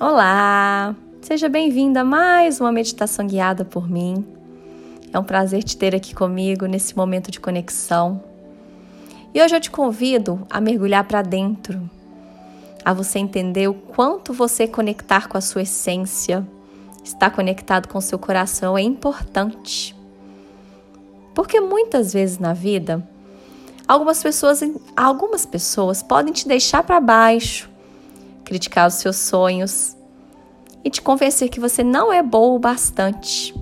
Olá! Seja bem-vindo a mais uma meditação guiada por mim. É um prazer te ter aqui comigo nesse momento de conexão. E hoje eu te convido a mergulhar para dentro, a você entender o quanto você conectar com a sua essência, estar conectado com o seu coração é importante. Porque muitas vezes na vida, algumas pessoas, algumas pessoas podem te deixar para baixo, criticar os seus sonhos e te convencer que você não é bom o bastante.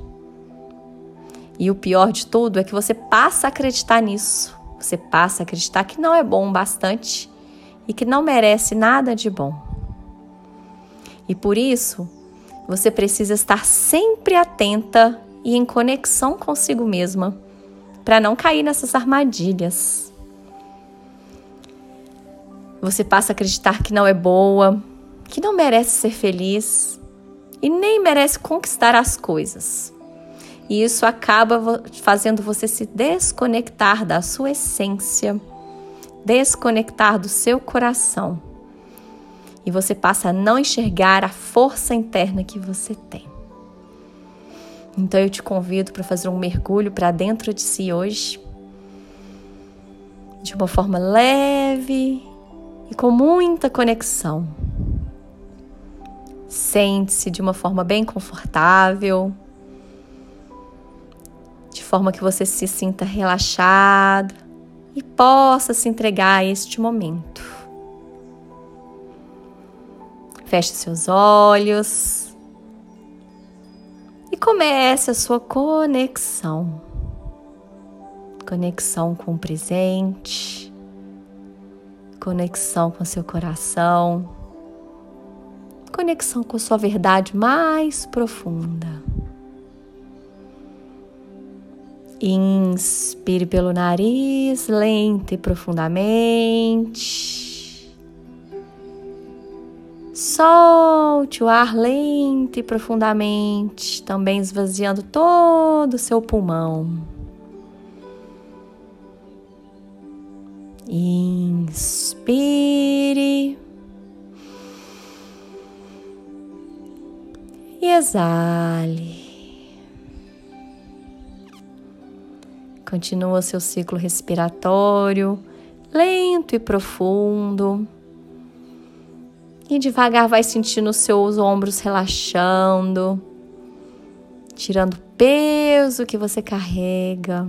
E o pior de tudo é que você passa a acreditar nisso. Você passa a acreditar que não é bom o bastante e que não merece nada de bom. E por isso, você precisa estar sempre atenta e em conexão consigo mesma para não cair nessas armadilhas. Você passa a acreditar que não é boa, que não merece ser feliz e nem merece conquistar as coisas. E isso acaba fazendo você se desconectar da sua essência, desconectar do seu coração. E você passa a não enxergar a força interna que você tem. Então eu te convido para fazer um mergulho para dentro de si hoje, de uma forma leve e com muita conexão. Sente-se de uma forma bem confortável, de forma que você se sinta relaxado e possa se entregar a este momento. Feche seus olhos e comece a sua conexão. Conexão com o presente conexão com seu coração, conexão com sua verdade mais profunda. Inspire pelo nariz, lento e profundamente. Solte o ar lento e profundamente, também esvaziando todo o seu pulmão. Inspire e exale. Continua seu ciclo respiratório lento e profundo. E devagar vai sentindo os seus ombros relaxando, tirando o peso que você carrega.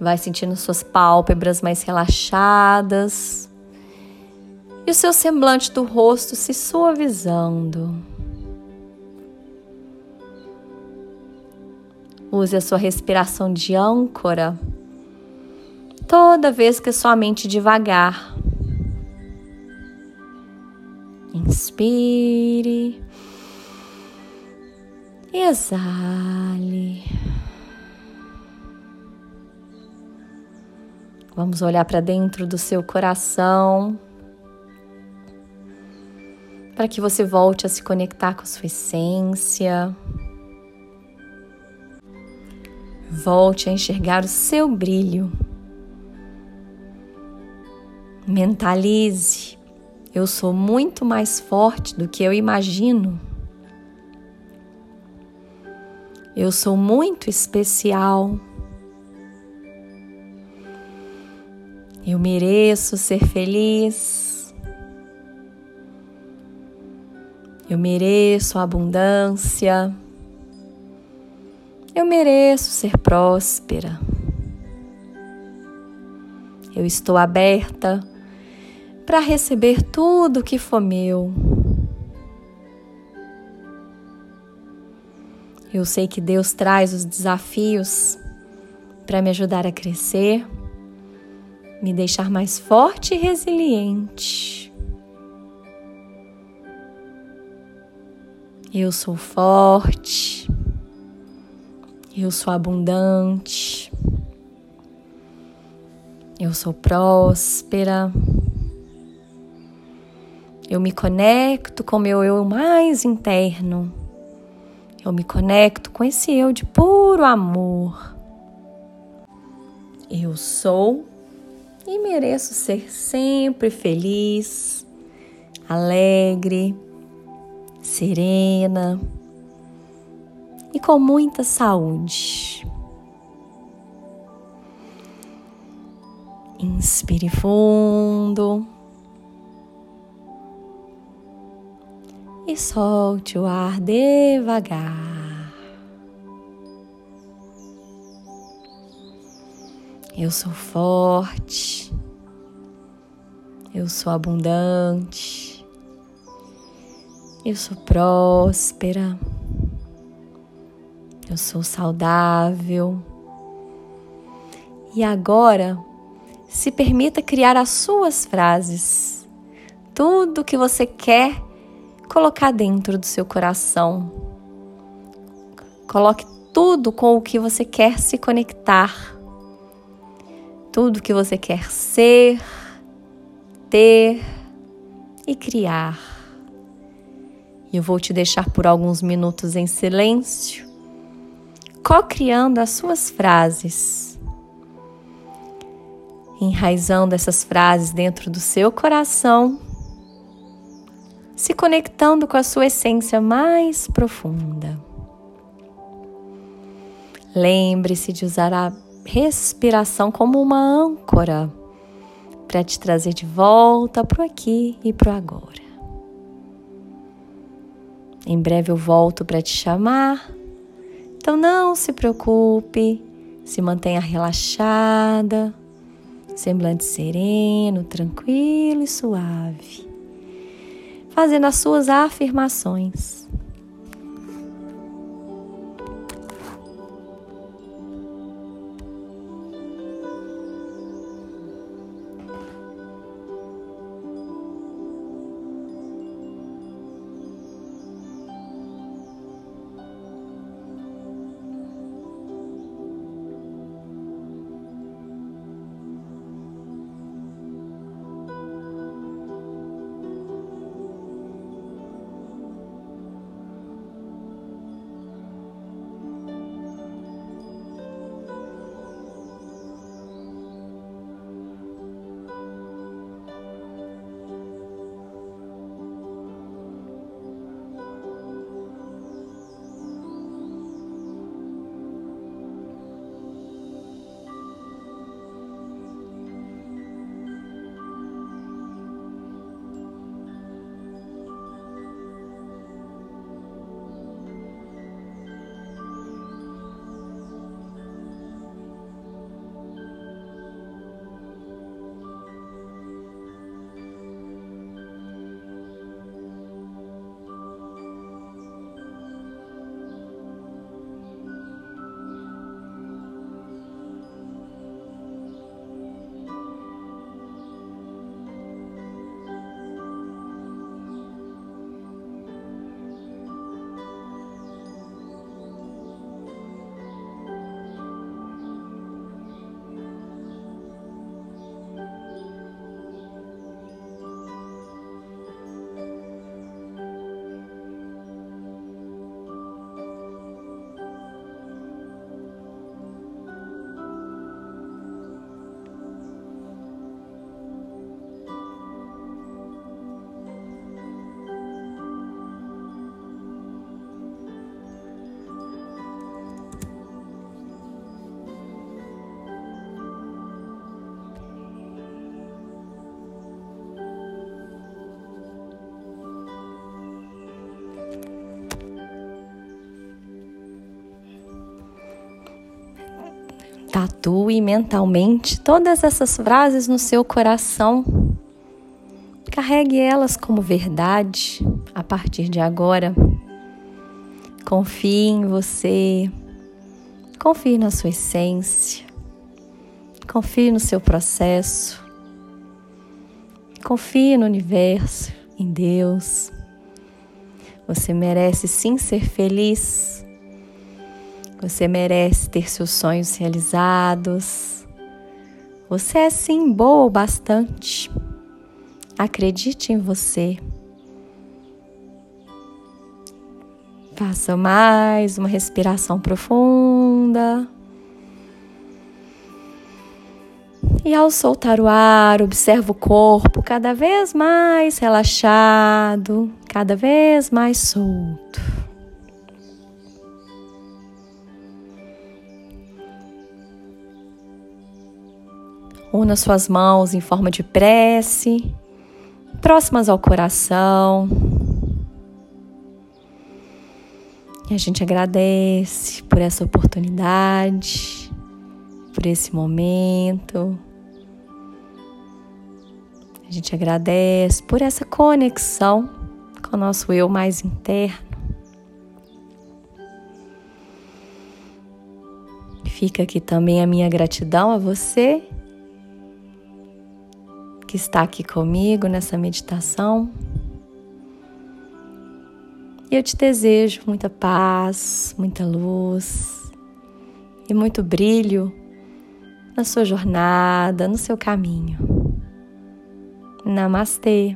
Vai sentindo suas pálpebras mais relaxadas e o seu semblante do rosto se suavizando. Use a sua respiração de âncora toda vez que a sua mente devagar. Inspire e exale. Vamos olhar para dentro do seu coração para que você volte a se conectar com a sua essência. Volte a enxergar o seu brilho. Mentalize: eu sou muito mais forte do que eu imagino. Eu sou muito especial. Eu mereço ser feliz. Eu mereço abundância. Eu mereço ser próspera. Eu estou aberta para receber tudo que for meu. Eu sei que Deus traz os desafios para me ajudar a crescer me deixar mais forte e resiliente. Eu sou forte, eu sou abundante, eu sou próspera. Eu me conecto com meu eu mais interno. Eu me conecto com esse eu de puro amor. Eu sou e mereço ser sempre feliz, alegre, serena e com muita saúde. Inspire fundo. E solte o ar devagar. Eu sou forte. Eu sou abundante. Eu sou próspera. Eu sou saudável. E agora, se permita criar as suas frases. Tudo que você quer colocar dentro do seu coração. Coloque tudo com o que você quer se conectar. Tudo que você quer ser ter e criar. E eu vou te deixar por alguns minutos em silêncio, co-criando as suas frases, enraizando essas frases dentro do seu coração, se conectando com a sua essência mais profunda. Lembre-se de usar a respiração como uma âncora para te trazer de volta para o aqui e para o agora. Em breve eu volto para te chamar, então não se preocupe, se mantenha relaxada, semblante sereno, tranquilo e suave, fazendo as suas afirmações. Tatue mentalmente todas essas frases no seu coração. Carregue elas como verdade a partir de agora. Confie em você. Confie na sua essência. Confie no seu processo. Confie no universo, em Deus. Você merece sim ser feliz. Você merece ter seus sonhos realizados. Você é sim boa o bastante. Acredite em você. Faça mais uma respiração profunda. E ao soltar o ar, observa o corpo cada vez mais relaxado, cada vez mais solto. Una suas mãos em forma de prece, próximas ao coração. E a gente agradece por essa oportunidade, por esse momento. A gente agradece por essa conexão com o nosso eu mais interno. Fica aqui também a minha gratidão a você que está aqui comigo nessa meditação. E eu te desejo muita paz, muita luz e muito brilho na sua jornada, no seu caminho. Namastê!